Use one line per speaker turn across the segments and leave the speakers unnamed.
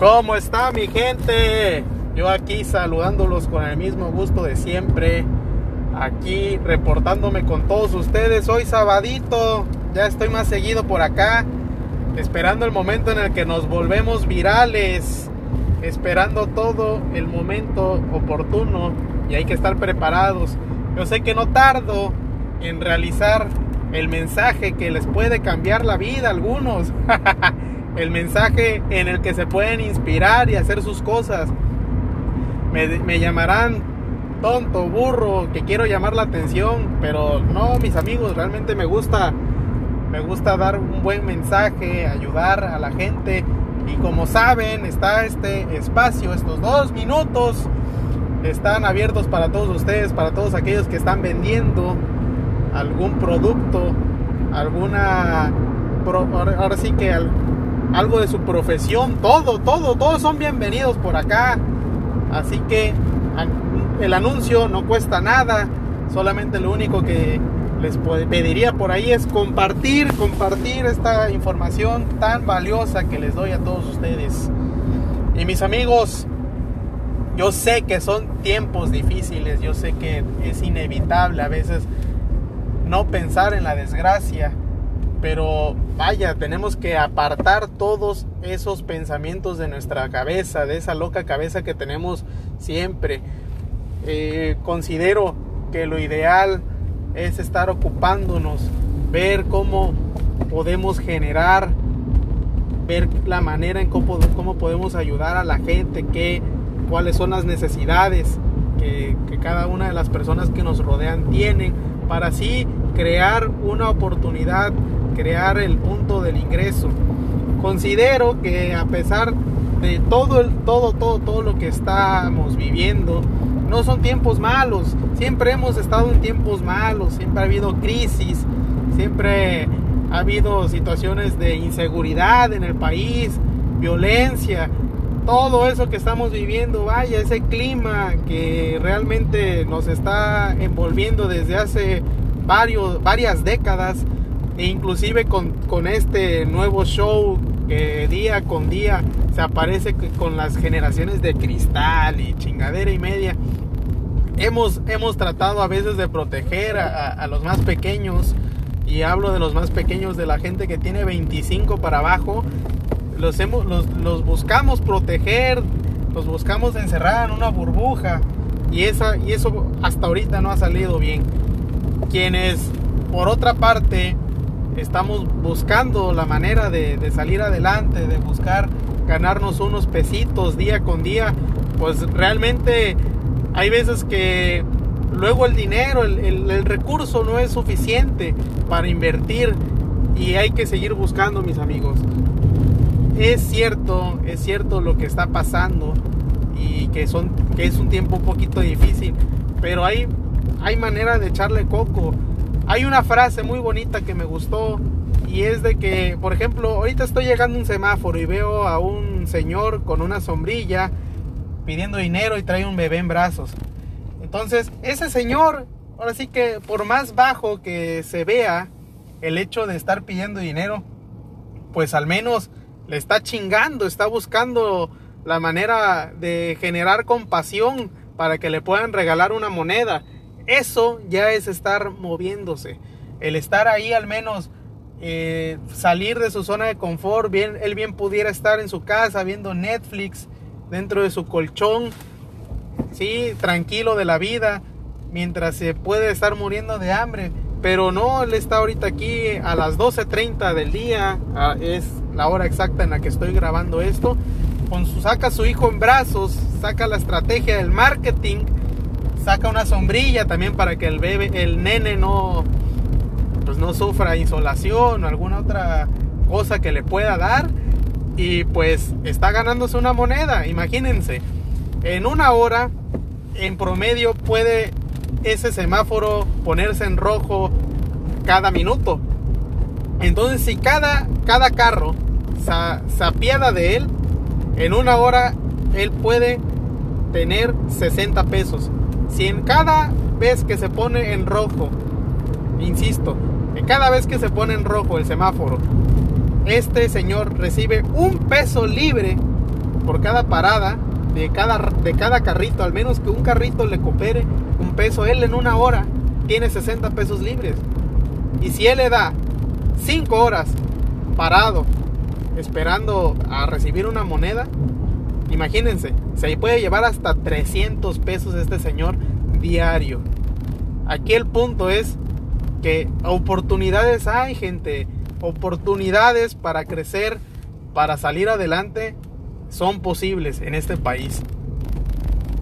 ¿Cómo está mi gente? Yo aquí saludándolos con el mismo gusto de siempre. Aquí reportándome con todos ustedes. Hoy sabadito. Ya estoy más seguido por acá. Esperando el momento en el que nos volvemos virales. Esperando todo el momento oportuno. Y hay que estar preparados. Yo sé que no tardo en realizar el mensaje que les puede cambiar la vida a algunos. el mensaje en el que se pueden inspirar y hacer sus cosas. Me, llamarán tonto, burro, que quiero llamar la atención, pero no, mis amigos, realmente me gusta, me gusta dar un buen mensaje, ayudar a la gente. Y como saben, está este espacio, estos dos minutos, están abiertos para todos ustedes, para todos aquellos que están vendiendo algún producto, alguna, ahora sí que algo de su profesión, todo, todo, todos son bienvenidos por acá. Así que el anuncio no cuesta nada, solamente lo único que les pediría por ahí es compartir, compartir esta información tan valiosa que les doy a todos ustedes. Y mis amigos, yo sé que son tiempos difíciles, yo sé que es inevitable a veces no pensar en la desgracia, pero vaya, tenemos que apartar todos esos pensamientos de nuestra cabeza, de esa loca cabeza que tenemos siempre. Eh, considero que lo ideal es estar ocupándonos, ver cómo podemos generar, ver la manera en cómo, podemos ayudar a la gente, qué, cuáles son las necesidades que, que cada una de las personas que nos rodean tienen, para así crear una oportunidad crear el punto del ingreso. Considero que a pesar de todo el todo todo todo lo que estamos viviendo, no son tiempos malos. Siempre hemos estado en tiempos malos, siempre ha habido crisis, siempre ha habido situaciones de inseguridad en el país, violencia, todo eso que estamos viviendo, vaya, ese clima que realmente nos está envolviendo desde hace varios, varias décadas e inclusive con, este nuevo show que día con día se aparece con las generaciones de cristal y chingadera y media. Hemos, hemos tratado a veces de proteger a, los más pequeños y hablo de los más pequeños de la gente que tiene 25 para abajo. Los, hemos, los, los buscamos proteger, los buscamos encerrar en una burbuja y, esa, y eso hasta ahorita no ha salido bien. Quienes, por otra parte, estamos buscando la manera de, salir adelante, de buscar ganarnos unos pesitos día con día, pues realmente hay veces que luego el dinero, el, recurso no es suficiente para invertir y hay que seguir buscando, mis amigos. Es cierto, es cierto lo que está pasando y que, son, que es un tiempo un poquito difícil, pero hay, hay manera de echarle coco hay una frase muy bonita que me gustó y es de que, por ejemplo, ahorita estoy llegando a un semáforo y veo a un señor con una sombrilla pidiendo dinero y trae un bebé en brazos. Entonces, ese señor, ahora sí que por más bajo que se vea el hecho de estar pidiendo dinero, pues al menos le está chingando, está buscando la manera de generar compasión para que le puedan regalar una moneda. Eso ya es estar moviéndose. El estar ahí al menos eh, salir de su zona de confort. Bien, él bien pudiera estar en su casa viendo Netflix dentro de su colchón. Sí, tranquilo de la vida. Mientras se puede estar muriendo de hambre. Pero no, él está ahorita aquí a las 12.30 del día. es la hora exacta en la que estoy grabando esto. Con su, saca a su hijo en brazos. Saca la estrategia del marketing saca una sombrilla también para que el bebé, el nene no, pues no sufra insolación o alguna otra cosa que le pueda dar. Y pues está ganándose una moneda, imagínense. En una hora, en promedio, puede ese semáforo ponerse en rojo cada minuto. Entonces, si cada, cada carro se apiada de él, en una hora él puede tener 60 pesos. Si en cada vez que se pone en rojo, insisto, en cada vez que se pone en rojo el semáforo, este señor recibe un peso libre, por cada parada de cada, de cada carrito, al menos que un carrito le coopere un peso, él en una hora tiene 60 pesos libres. Y si él le da 5 horas parado, esperando a recibir una moneda, imagínense, se puede llevar hasta 300 pesos este señor diario. Aquí el punto es que oportunidades hay, gente. Oportunidades para crecer, para salir adelante, son posibles en este país.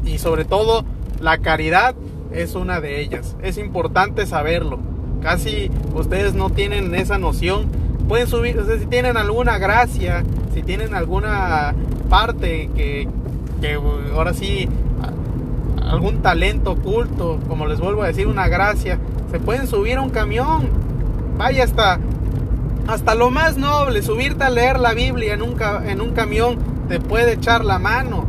Y sobre todo, la caridad es una de ellas. Es importante saberlo. Casi ustedes no tienen esa noción. Pueden subir, si tienen alguna gracia, si tienen alguna parte que, que ahora sí, algún talento oculto, como les vuelvo a decir, una gracia, se pueden subir a un camión. Vaya hasta, hasta lo más noble, subirte a leer la Biblia en un, en un camión te puede echar la mano.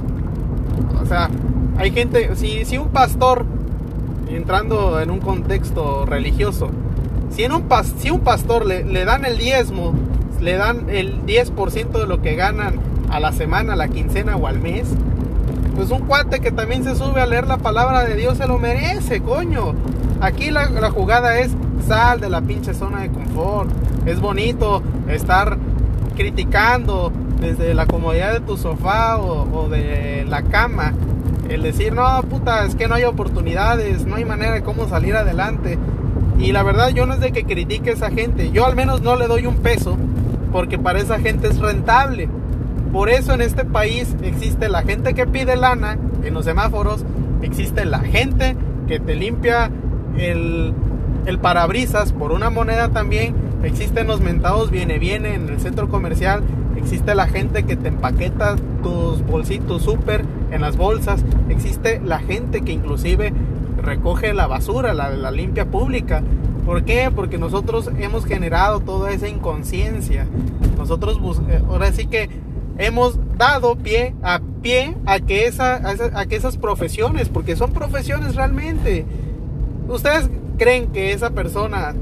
O sea, hay gente, si, si un pastor, entrando en un contexto religioso, si, en un, si un pastor le, le dan el diezmo, le dan el 10% de lo que ganan a la semana, a la quincena o al mes, pues un cuate que también se sube a leer la palabra de Dios se lo merece, coño. Aquí la, jugada es sal de la pinche zona de confort. Es bonito estar criticando desde la comodidad de tu sofá o, de la cama. El decir, no, puta, es que no hay oportunidades, no hay manera de cómo salir adelante. Y la verdad yo no es de que critique a esa gente. Yo al menos no le doy un peso porque para esa gente es rentable. Por eso en este país existe la gente que pide lana en los semáforos, existe la gente que te limpia el, parabrisas por una moneda también. Existen los mentados viene viene en el centro comercial. Existe la gente que te empaqueta tus bolsitos súper en las bolsas. Existe la gente que inclusive recoge la basura, la, la limpia pública. ¿Por qué? Porque nosotros hemos generado toda esa inconsciencia. Nosotros, eh, ahora sí que hemos dado pie a pie a que, esa, a que esas profesiones, porque son profesiones realmente, ¿Ustedes creen que esa persona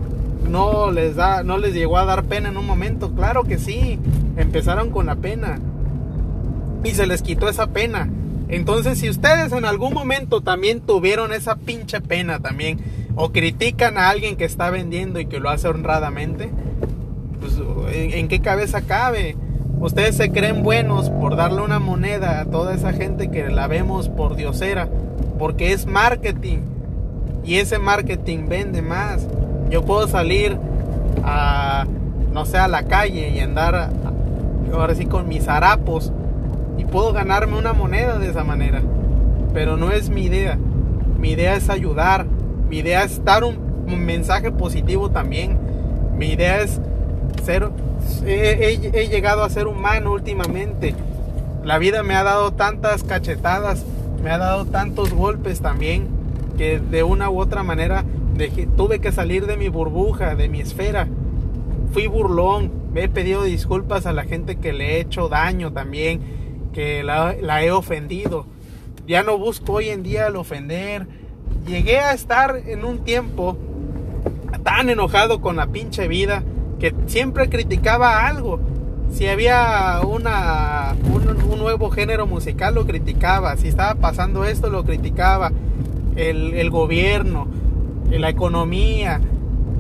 no les da, no les llegó a dar pena en un momento? Claro que sí. Empezaron con la pena. Y se les quitó esa pena. Entonces, si ustedes en algún momento también tuvieron esa pinche pena también, o critican a alguien que está vendiendo y que lo hace honradamente, pues ¿en, qué cabeza cabe? Ustedes se creen buenos por darle una moneda a toda esa gente que la vemos por diosera, porque es marketing y ese marketing vende más. Yo puedo salir a, no sé, a la calle y andar ahora sí con mis harapos y puedo ganarme una moneda de esa manera. Pero no es mi idea. Mi idea es ayudar. Mi idea es dar un, mensaje positivo también. Mi idea es ser... He, he llegado a ser humano últimamente. La vida me ha dado tantas cachetadas, me ha dado tantos golpes también que de una u otra manera tuve que salir de mi burbuja, de mi esfera. Fui burlón, me he pedido disculpas a la gente que le he hecho daño también, que la, he ofendido. Ya no busco hoy en día el ofender. Llegué a estar en un tiempo tan enojado con la pinche vida que siempre criticaba algo. Si había una, un, un, nuevo género musical, lo criticaba. Si estaba pasando esto, lo criticaba el, gobierno, la economía,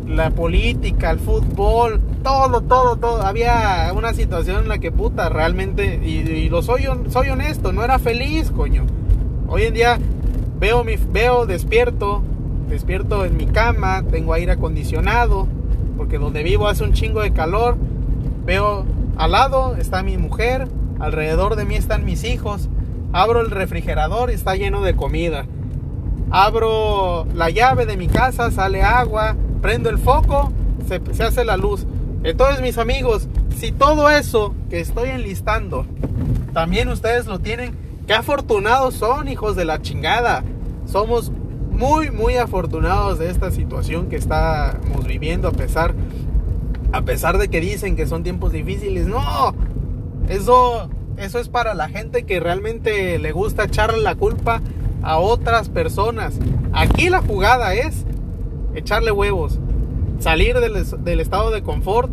la política, el fútbol, todo, todo, todo. Había una situación en la que puta, realmente, y, lo soy, soy honesto, no era feliz, coño. Hoy en día veo, mi, veo despierto, despierto en mi cama, tengo aire acondicionado, porque donde vivo hace un chingo de calor. Veo al lado está mi mujer, alrededor de mí están mis hijos. Abro el refrigerador y está lleno de comida abro la llave de mi casa, sale agua, prendo el foco, se, hace la luz. Entonces mis amigos, si todo eso que estoy enlistando, también ustedes lo tienen, qué afortunados son hijos de la chingada. Somos muy, muy afortunados de esta situación que estamos viviendo a pesar, a pesar de que dicen que son tiempos difíciles. No, eso, eso es para la gente que realmente le gusta echarle la culpa a otras personas. Aquí la jugada es echarle huevos, salir del, estado de confort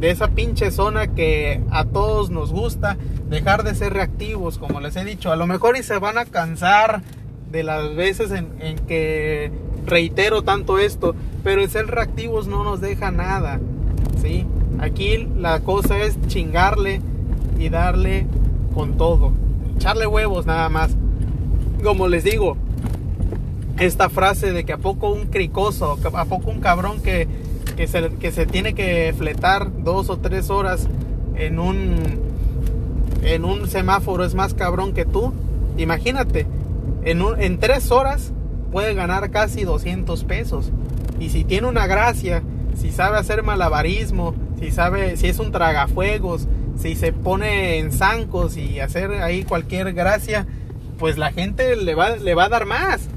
de esa pinche zona que a todos nos gusta, dejar de ser reactivos, como les he dicho. A lo mejor y se van a cansar de las veces en, que reitero tanto esto, pero el ser reactivos no nos deja nada, ¿sí? Aquí la cosa es chingarle y darle con todo, echarle huevos nada más. Como les digo, esta frase de que a poco un cricoso, a poco un cabrón que, que, se, que se tiene que fletar dos o tres horas en un, en un semáforo es más cabrón que tú. Imagínate, en, un, en tres horas puede ganar casi 200 pesos. Y si tiene una gracia, si sabe hacer malabarismo, si sabe, si es un tragafuegos, si se pone en zancos y hacer ahí cualquier gracia, pues la gente le va, le va a dar más.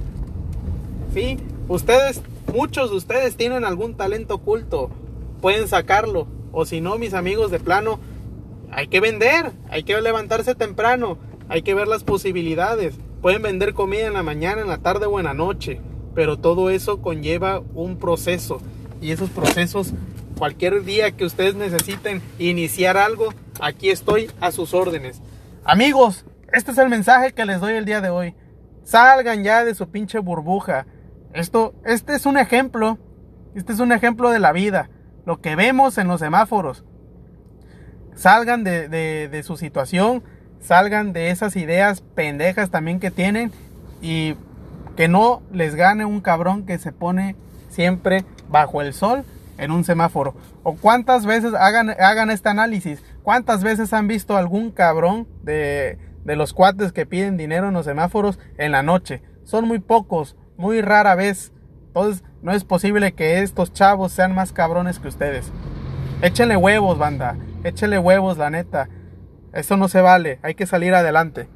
¿Sí? Ustedes, muchos de ustedes tienen algún talento oculto, pueden sacarlo. O si no, mis amigos de plano, hay que vender, hay que levantarse temprano, hay que ver las posibilidades. Pueden vender comida en la mañana, en la tarde o en la noche, pero todo eso conlleva un proceso y esos procesos, cualquier día que ustedes necesiten iniciar algo, aquí estoy a sus órdenes. Amigos, este es el mensaje que les doy el día de hoy. Salgan ya de su pinche burbuja. Esto, este es un ejemplo, este es un ejemplo de la vida, lo que vemos en los semáforos. Salgan de, de, de su situación, salgan de esas ideas pendejas también que tienen y que no les gane un cabrón que se pone siempre bajo el sol en un semáforo. O cuántas veces hagan, hagan este análisis, cuántas veces han visto algún cabrón de, de los cuates que piden dinero en los semáforos en la noche. Son muy pocos, muy rara vez. Entonces no es posible que estos chavos sean más cabrones que ustedes. Échenle huevos, banda. Échenle huevos, la neta. Eso no se vale, hay que salir adelante.